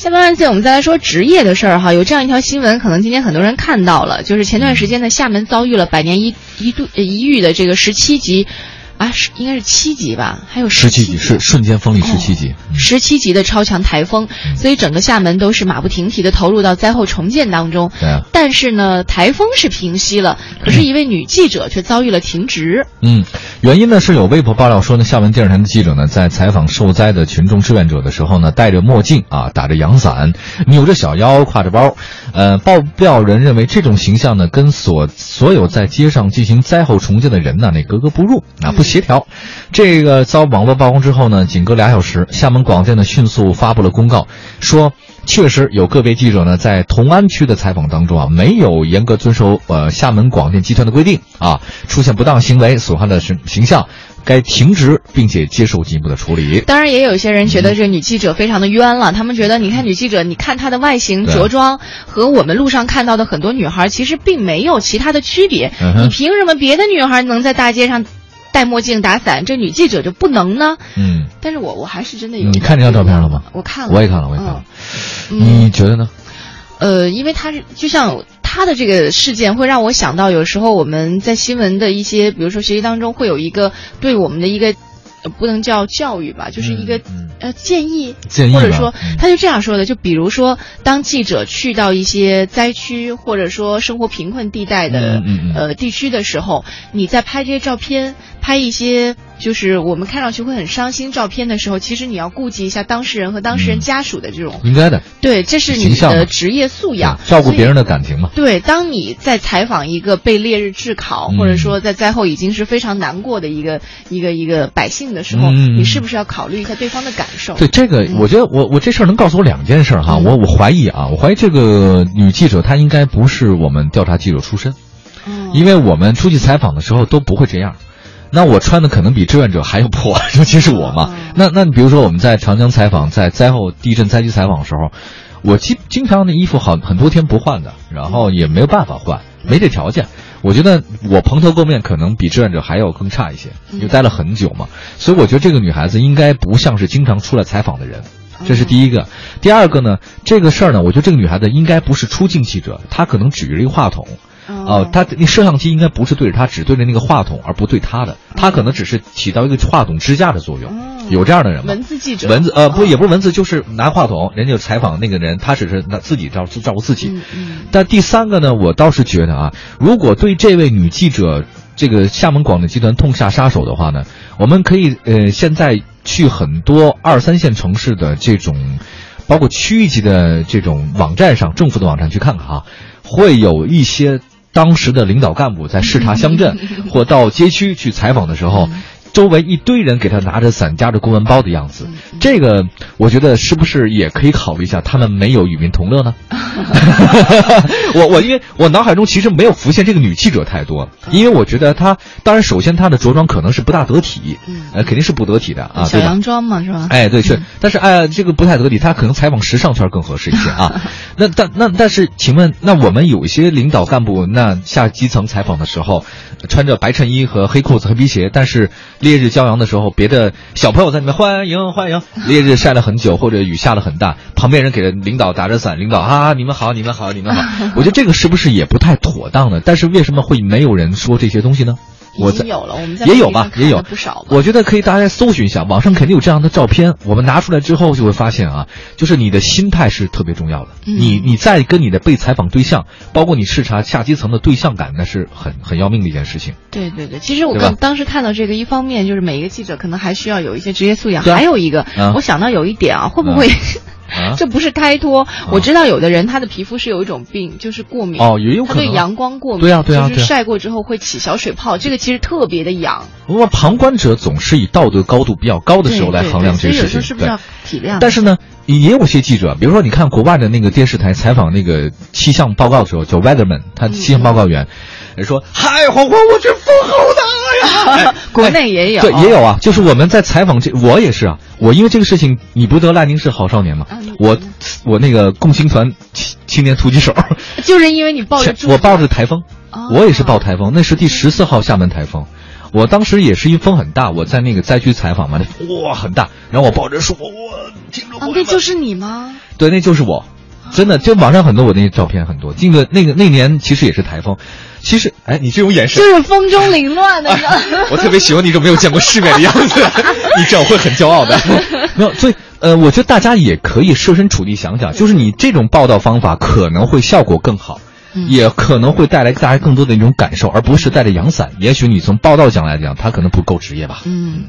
下面案件，我们再来说职业的事儿哈。有这样一条新闻，可能今天很多人看到了，就是前段时间呢，厦门遭遇了百年一一度一遇的这个十七级。啊，是应该是七级吧？还有十七级是瞬间风力十七级，十七级的超强台风，所以整个厦门都是马不停蹄的投入到灾后重建当中。对。但是呢，台风是平息了，可是一位女记者却遭遇了停职。嗯，原因呢是有微博爆料说呢，厦门电视台的记者呢在采访受灾的群众志愿者的时候呢，戴着墨镜啊，打着阳伞，扭着小腰，挎着包。呃，爆料人认为这种形象呢，跟所所有在街上进行灾后重建的人呢，那格格不入啊，不。协调，这个遭网络曝光之后呢，仅隔俩小时，厦门广电呢迅速发布了公告，说确实有个别记者呢在同安区的采访当中啊，没有严格遵守呃厦门广电集团的规定啊，出现不当行为，损害了形形象，该停职并且接受进一步的处理。当然，也有一些人觉得这女记者非常的冤了，他们觉得你看女记者，你看她的外形着装和我们路上看到的很多女孩其实并没有其他的区别，你凭什么别的女孩能在大街上？戴墨镜打伞，这女记者就不能呢？嗯，但是我我还是真的有。你看这张照片了吗？我看了，我也看了，我也看了。你觉得呢？呃，因为他是就像他的这个事件，会让我想到有时候我们在新闻的一些，比如说学习当中会有一个对我们的一个。不能叫教育吧，就是一个呃建议，或者说他就这样说的，就比如说，当记者去到一些灾区或者说生活贫困地带的呃地区的时候，你在拍这些照片，拍一些。就是我们看上去会很伤心照片的时候，其实你要顾及一下当事人和当事人家属的这种应该的，对，这是你的职业素养，照顾别人的感情嘛。对，当你在采访一个被烈日炙烤，或者说在灾后已经是非常难过的一个一个一个百姓的时候，你是不是要考虑一下对方的感受？对这个，我觉得我我这事儿能告诉我两件事哈，我我怀疑啊，我怀疑这个女记者她应该不是我们调查记者出身，因为我们出去采访的时候都不会这样。那我穿的可能比志愿者还要破，尤其是我嘛。那那你比如说我们在长江采访，在灾后地震灾区采访的时候，我经经常那衣服好很多天不换的，然后也没有办法换，没这条件。我觉得我蓬头垢面可能比志愿者还要更差一些，因为待了很久嘛。所以我觉得这个女孩子应该不像是经常出来采访的人，这是第一个。第二个呢，这个事儿呢，我觉得这个女孩子应该不是出镜记者，她可能举着一个话筒。哦，他那摄像机应该不是对着他，只对着那个话筒，而不对他的。他可能只是起到一个话筒支架的作用。有这样的人吗？文字记者，文字呃不也不是文字，就是拿话筒，人家采访那个人，他只是拿自己照照顾自己。但第三个呢，我倒是觉得啊，如果对这位女记者，这个厦门广电集团痛下杀手的话呢，我们可以呃现在去很多二三线城市的这种，包括区域级的这种网站上，政府的网站去看看啊，会有一些。当时的领导干部在视察乡镇 或到街区去采访的时候。周围一堆人给他拿着伞夹着公文包的样子，这个我觉得是不是也可以考虑一下？他们没有与民同乐呢？我我因为我脑海中其实没有浮现这个女记者太多，因为我觉得她当然首先她的着装可能是不大得体，呃肯定是不得体的啊，小洋装嘛是吧？哎对是，但是哎这个不太得体，她可能采访时尚圈更合适一些啊。那但那但是请问那我们有一些领导干部那下基层采访的时候，穿着白衬衣和黑裤子黑皮鞋，但是。烈日骄阳的时候，别的小朋友在里面欢迎欢迎。烈日晒了很久，或者雨下了很大，旁边人给领导打着伞，领导啊，你们好，你们好，你们好。我觉得这个是不是也不太妥当呢？但是为什么会没有人说这些东西呢？已经有了，我们在也有吧，也有不少。我觉得可以，大家搜寻一下，网上肯定有这样的照片。我们拿出来之后，就会发现啊，就是你的心态是特别重要的。你你在跟你的被采访对象，包括你视察下基层的对象感，那是很很要命的一件事情。对对对，其实我们当时看到这个，一方面就是每一个记者可能还需要有一些职业素养，还有一个，我想到有一点啊，会不会？这不是开脱，我知道有的人他的皮肤是有一种病，就是过敏哦，也有可能对阳光过敏，对啊对啊，就是晒过之后会起小水泡，这个其实特别的痒。不过旁观者总是以道德高度比较高的时候来衡量这个事情，是不是要体谅？但是呢，也有些记者，比如说你看国外的那个电视台采访那个气象报告的时候，叫 weatherman，他气象报告员。人说：“嗨，黄黄，我去风好大呀！” 国内也有，对，也有啊。就是我们在采访这，我也是啊。我因为这个事情，你不得赖宁是好少年吗？我，我那个共青团青青年突击手，就是因为你抱着我抱着台风，我也是抱台风。那是第十四号厦门台风，我当时也是因风很大，我在那个灾区采访嘛，哇很大，然后我抱着树，我听着。啊，那就是你吗？对，那就是我，真的，就网上很多我那些照片很多。那个那个那年其实也是台风，其实哎，你这种眼神就是风中凌乱的。我特别喜欢你这种没有见过世面的样子，你这样会很骄傲的。没有，所以呃，我觉得大家也可以设身处地想想，就是你这种报道方法可能会效果更好。也可能会带来大家更多的一种感受，而不是带着阳伞。也许你从报道讲来讲，他可能不够职业吧。嗯。